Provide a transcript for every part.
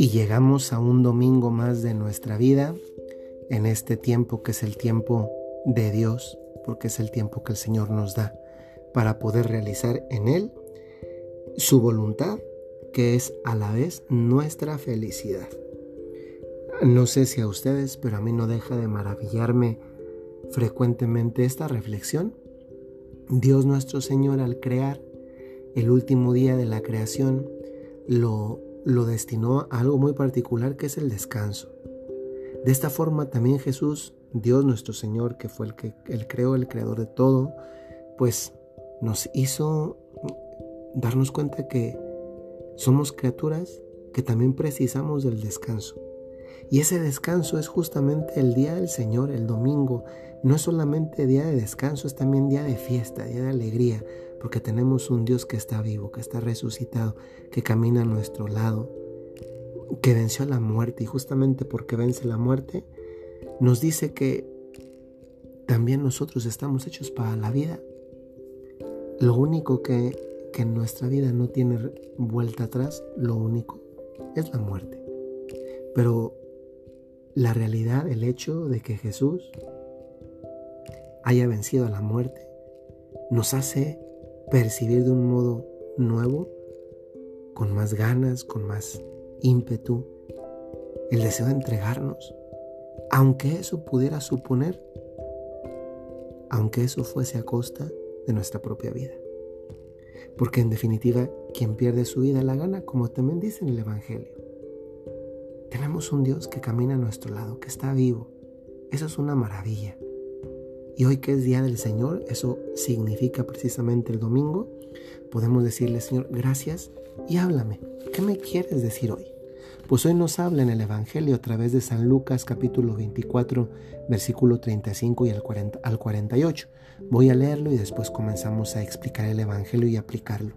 Y llegamos a un domingo más de nuestra vida, en este tiempo que es el tiempo de Dios, porque es el tiempo que el Señor nos da para poder realizar en Él su voluntad, que es a la vez nuestra felicidad. No sé si a ustedes, pero a mí no deja de maravillarme frecuentemente esta reflexión. Dios nuestro Señor al crear el último día de la creación lo lo destinó a algo muy particular que es el descanso. De esta forma también Jesús, Dios nuestro Señor, que fue el que creó, el creador de todo, pues nos hizo darnos cuenta que somos criaturas que también precisamos del descanso. Y ese descanso es justamente el día del Señor, el domingo. No es solamente día de descanso, es también día de fiesta, día de alegría, porque tenemos un Dios que está vivo, que está resucitado, que camina a nuestro lado, que venció la muerte y justamente porque vence la muerte, nos dice que también nosotros estamos hechos para la vida. Lo único que, que en nuestra vida no tiene vuelta atrás, lo único es la muerte. Pero la realidad, el hecho de que Jesús haya vencido a la muerte, nos hace percibir de un modo nuevo, con más ganas, con más ímpetu, el deseo de entregarnos, aunque eso pudiera suponer, aunque eso fuese a costa de nuestra propia vida. Porque en definitiva, quien pierde su vida la gana, como también dice en el Evangelio. Tenemos un Dios que camina a nuestro lado, que está vivo. Eso es una maravilla. Y hoy que es Día del Señor, eso significa precisamente el domingo, podemos decirle, Señor, gracias y háblame. ¿Qué me quieres decir hoy? Pues hoy nos habla en el Evangelio a través de San Lucas capítulo 24, versículo 35 y al, 40, al 48. Voy a leerlo y después comenzamos a explicar el Evangelio y aplicarlo.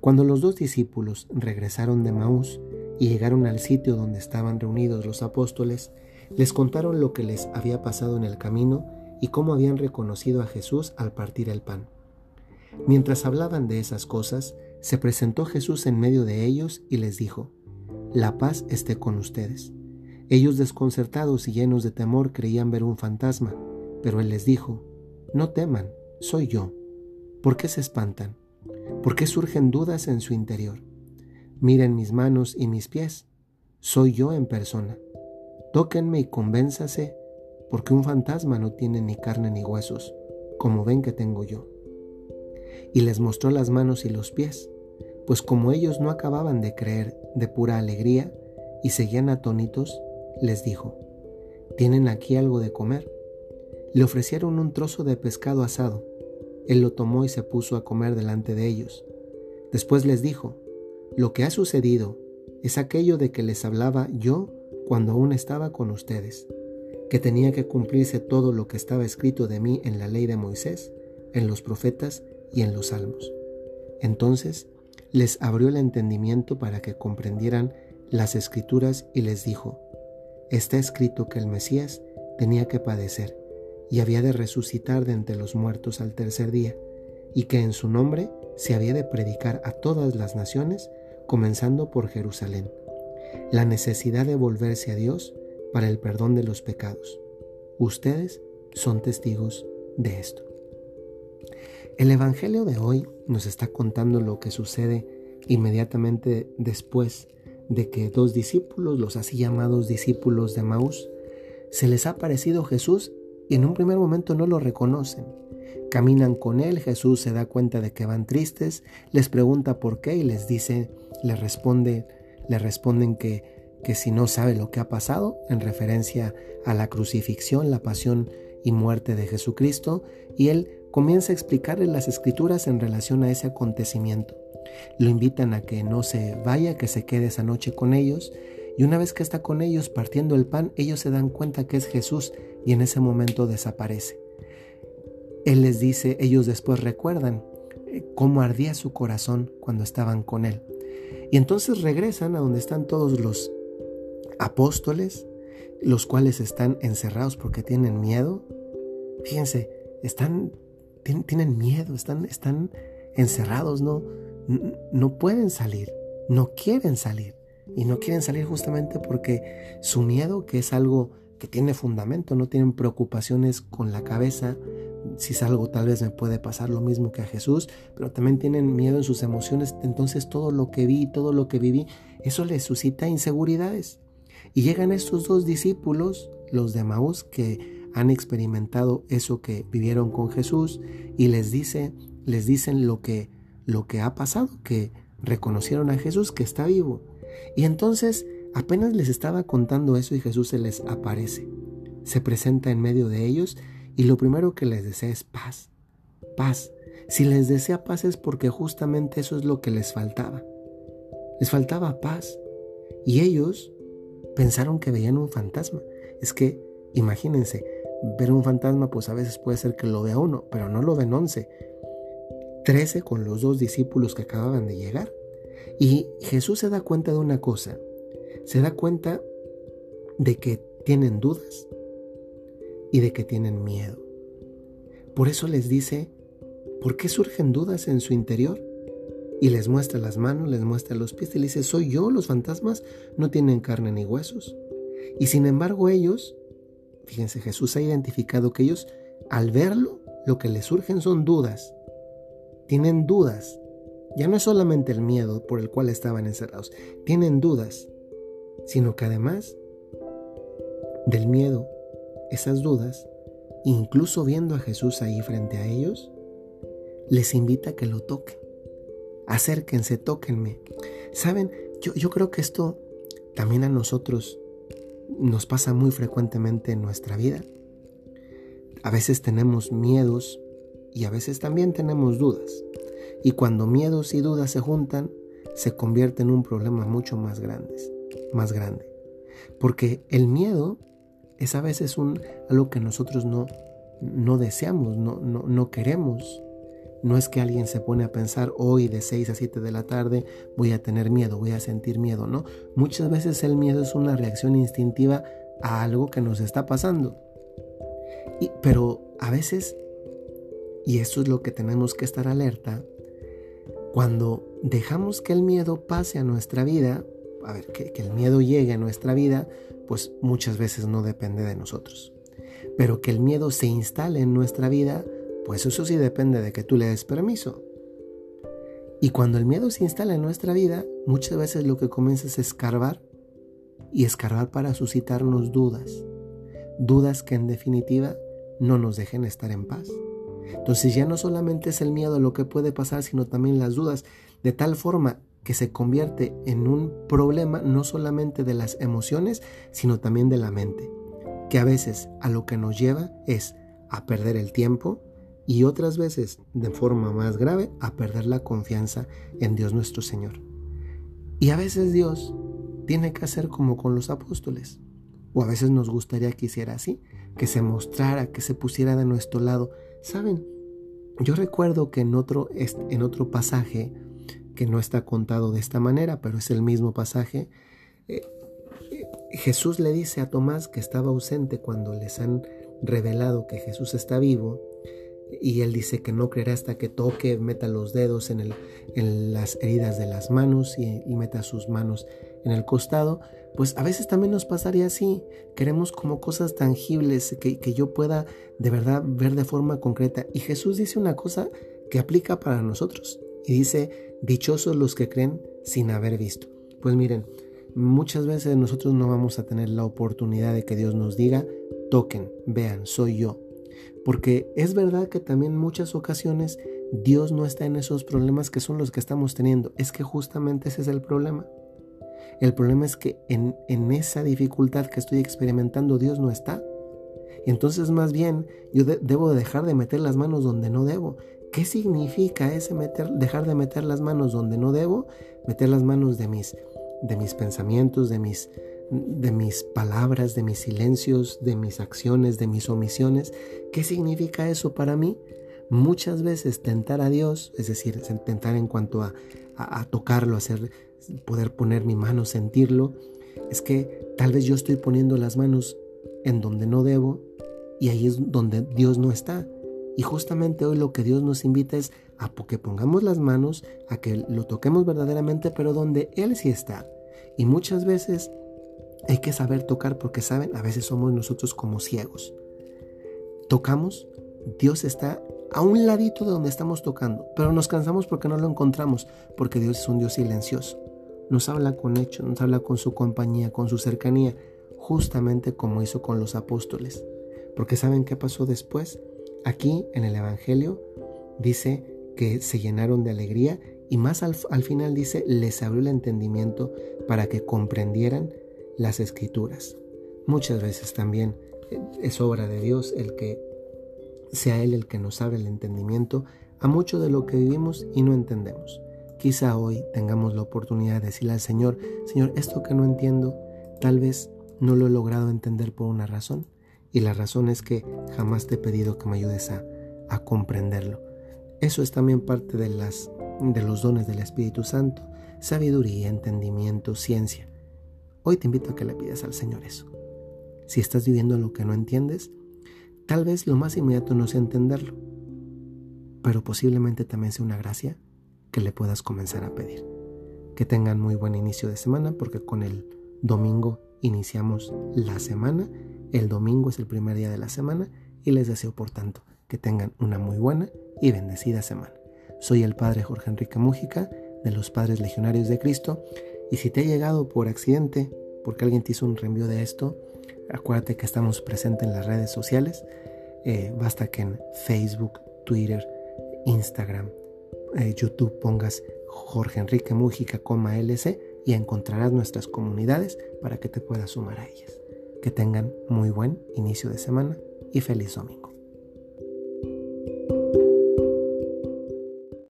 Cuando los dos discípulos regresaron de Maús y llegaron al sitio donde estaban reunidos los apóstoles, les contaron lo que les había pasado en el camino y cómo habían reconocido a Jesús al partir el pan. Mientras hablaban de esas cosas, se presentó Jesús en medio de ellos y les dijo, La paz esté con ustedes. Ellos desconcertados y llenos de temor creían ver un fantasma, pero él les dijo, No teman, soy yo. ¿Por qué se espantan? ¿Por qué surgen dudas en su interior? Miren mis manos y mis pies, soy yo en persona. Tóquenme y convénzase porque un fantasma no tiene ni carne ni huesos, como ven que tengo yo. Y les mostró las manos y los pies, pues como ellos no acababan de creer de pura alegría y seguían atónitos, les dijo, ¿tienen aquí algo de comer? Le ofrecieron un trozo de pescado asado. Él lo tomó y se puso a comer delante de ellos. Después les dijo, lo que ha sucedido es aquello de que les hablaba yo cuando aún estaba con ustedes que tenía que cumplirse todo lo que estaba escrito de mí en la ley de Moisés, en los profetas y en los salmos. Entonces les abrió el entendimiento para que comprendieran las escrituras y les dijo, está escrito que el Mesías tenía que padecer y había de resucitar de entre los muertos al tercer día, y que en su nombre se había de predicar a todas las naciones, comenzando por Jerusalén. La necesidad de volverse a Dios para el perdón de los pecados. Ustedes son testigos de esto. El Evangelio de hoy nos está contando lo que sucede inmediatamente después de que dos discípulos, los así llamados discípulos de Maús, se les ha aparecido Jesús y en un primer momento no lo reconocen. Caminan con él, Jesús se da cuenta de que van tristes, les pregunta por qué y les dice, les responde, le responden que que si no sabe lo que ha pasado, en referencia a la crucifixión, la pasión y muerte de Jesucristo, y él comienza a explicarle las escrituras en relación a ese acontecimiento. Lo invitan a que no se vaya, que se quede esa noche con ellos, y una vez que está con ellos partiendo el pan, ellos se dan cuenta que es Jesús y en ese momento desaparece. Él les dice, ellos después recuerdan eh, cómo ardía su corazón cuando estaban con él. Y entonces regresan a donde están todos los apóstoles, los cuales están encerrados porque tienen miedo. Fíjense, están tienen miedo, están, están encerrados, no, no pueden salir, no quieren salir. Y no quieren salir justamente porque su miedo, que es algo que tiene fundamento, no tienen preocupaciones con la cabeza, si salgo tal vez me puede pasar lo mismo que a Jesús, pero también tienen miedo en sus emociones, entonces todo lo que vi, todo lo que viví, eso les suscita inseguridades. Y llegan estos dos discípulos, los de Maús, que han experimentado eso que vivieron con Jesús y les dice, les dicen lo que lo que ha pasado, que reconocieron a Jesús que está vivo. Y entonces apenas les estaba contando eso y Jesús se les aparece. Se presenta en medio de ellos y lo primero que les desea es paz. Paz. Si les desea paz es porque justamente eso es lo que les faltaba. Les faltaba paz. Y ellos pensaron que veían un fantasma. Es que, imagínense, ver un fantasma pues a veces puede ser que lo vea uno, pero no lo ven once. Trece con los dos discípulos que acababan de llegar. Y Jesús se da cuenta de una cosa. Se da cuenta de que tienen dudas y de que tienen miedo. Por eso les dice, ¿por qué surgen dudas en su interior? Y les muestra las manos, les muestra los pies y les dice, soy yo, los fantasmas no tienen carne ni huesos. Y sin embargo ellos, fíjense, Jesús ha identificado que ellos, al verlo, lo que les surgen son dudas. Tienen dudas. Ya no es solamente el miedo por el cual estaban encerrados, tienen dudas, sino que además del miedo esas dudas, incluso viendo a Jesús ahí frente a ellos, les invita a que lo toquen. Acérquense, tóquenme. Saben, yo, yo creo que esto también a nosotros nos pasa muy frecuentemente en nuestra vida. A veces tenemos miedos y a veces también tenemos dudas. Y cuando miedos y dudas se juntan, se convierte en un problema mucho más grande, más grande. Porque el miedo es a veces un, algo que nosotros no, no deseamos, no, no, no queremos. No es que alguien se pone a pensar hoy de 6 a 7 de la tarde voy a tener miedo, voy a sentir miedo, ¿no? Muchas veces el miedo es una reacción instintiva a algo que nos está pasando. Y, pero a veces, y esto es lo que tenemos que estar alerta, cuando dejamos que el miedo pase a nuestra vida, a ver, que, el miedo llegue a nuestra vida, pues muchas veces no depende de nosotros. Pero que el miedo se instale en nuestra vida, pues eso sí depende de que tú le des permiso. Y cuando el miedo se instala en nuestra vida, muchas veces lo que comienza es escarbar y escarbar para suscitarnos dudas. Dudas que en definitiva no nos dejen estar en paz. Entonces ya no solamente es el miedo lo que puede pasar, sino también las dudas, de tal forma que se convierte en un problema no solamente de las emociones, sino también de la mente, que a veces a lo que nos lleva es a perder el tiempo y otras veces, de forma más grave, a perder la confianza en Dios nuestro Señor. Y a veces Dios tiene que hacer como con los apóstoles, o a veces nos gustaría que hiciera así, que se mostrara, que se pusiera de nuestro lado. Saben, yo recuerdo que en otro, en otro pasaje, que no está contado de esta manera, pero es el mismo pasaje. Eh, eh, Jesús le dice a Tomás que estaba ausente cuando les han revelado que Jesús está vivo y él dice que no creerá hasta que toque, meta los dedos en, el, en las heridas de las manos y, meta sus manos en el costado, pues a veces también nos pasaría así. Queremos como cosas tangibles que, que yo pueda de verdad ver de forma concreta. Y Jesús dice una cosa que aplica para nosotros. Y dice, dichosos los que creen sin haber visto. Pues miren, muchas veces nosotros no vamos a tener la oportunidad de que Dios nos diga, toquen, vean, soy yo. Porque es verdad que también muchas ocasiones Dios no está en esos problemas que son los que estamos teniendo. Es que justamente ese es el problema. El problema es que en, en esa dificultad que estoy experimentando Dios no está. Y entonces más bien yo debo dejar de meter las manos donde no debo ¿Qué significa ese meter, dejar de meter las manos donde no debo? Meter las manos de mis, de mis pensamientos, de mis, de mis palabras, de mis silencios, de mis acciones, de mis omisiones. ¿Qué significa eso para mí? Muchas veces tentar a Dios, es decir, tentar en cuanto a, a, tocarlo, hacer, poder poner mi mano, sentirlo, es que tal vez yo estoy poniendo las manos en donde no debo y ahí es donde Dios no está. Y justamente hoy lo que Dios nos invita es a que pongamos las manos, a que lo toquemos verdaderamente, pero donde Él sí está. Y muchas veces hay que saber tocar porque, saben, a veces somos nosotros como ciegos. Tocamos, Dios está a un ladito de donde estamos tocando, pero nos cansamos porque no lo encontramos, porque Dios es un Dios silencioso. Nos habla con hecho, nos habla con su compañía, con su cercanía, justamente como hizo con los apóstoles. Porque ¿saben qué pasó después? Aquí en el Evangelio dice que se llenaron de alegría y más al, final dice, les abrió el entendimiento para que comprendieran las escrituras. Muchas veces también eh, es obra de Dios el que sea Él el que nos abre el entendimiento a mucho de lo que vivimos y no entendemos. Quizá hoy tengamos la oportunidad de decirle al Señor, Señor, esto que no entiendo, tal vez no lo he logrado entender por una razón. Y la razón es que jamás te he pedido que me ayudes a, a comprenderlo. Eso es también parte de, las, de los dones del Espíritu Santo, sabiduría, entendimiento, ciencia. Hoy te invito a que le pidas al Señor eso. Si estás viviendo lo que no entiendes, tal vez lo más inmediato no sea entenderlo, pero posiblemente también sea una gracia que le puedas comenzar a pedir. Que tengan muy buen inicio de semana porque con el domingo iniciamos la semana. El domingo es el primer día de la semana y les deseo por tanto que tengan una muy buena y bendecida semana. Soy el Padre Jorge Enrique Mújica de los Padres Legionarios de Cristo y si te ha llegado por accidente, porque alguien te hizo un reenvío de esto, acuérdate que estamos presentes en las redes sociales. Eh, basta que en Facebook, Twitter, Instagram, eh, YouTube pongas Jorge Enrique Mújica, LC y encontrarás nuestras comunidades para que te puedas sumar a ellas. Que tengan muy buen inicio de semana y feliz domingo.